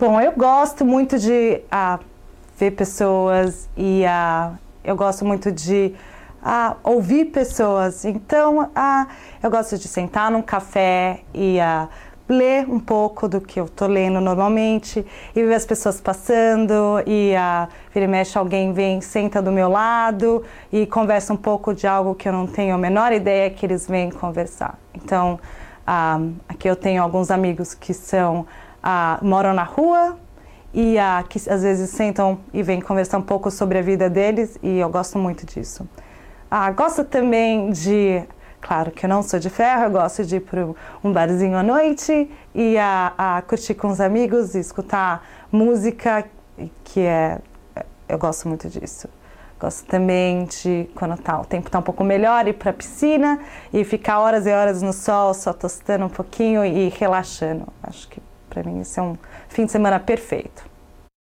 Bom, eu gosto muito de ah, ver pessoas e ah, eu gosto muito de ah, ouvir pessoas. Então, ah, eu gosto de sentar num café e ah, ler um pouco do que eu estou lendo normalmente e ver as pessoas passando e a vira e mexe alguém vem, senta do meu lado e conversa um pouco de algo que eu não tenho a menor ideia que eles vêm conversar. Então, ah, aqui eu tenho alguns amigos que são ah, moram na rua e ah, que às vezes sentam e vêm conversar um pouco sobre a vida deles e eu gosto muito disso. Ah, gosto também de Claro que eu não sou de ferro, eu gosto de ir para um barzinho à noite e a, a curtir com os amigos e escutar música, que é. Eu gosto muito disso. Gosto também de, quando tá, o tempo está um pouco melhor, ir para a piscina e ficar horas e horas no sol, só tostando um pouquinho e relaxando. Acho que para mim isso é um fim de semana perfeito.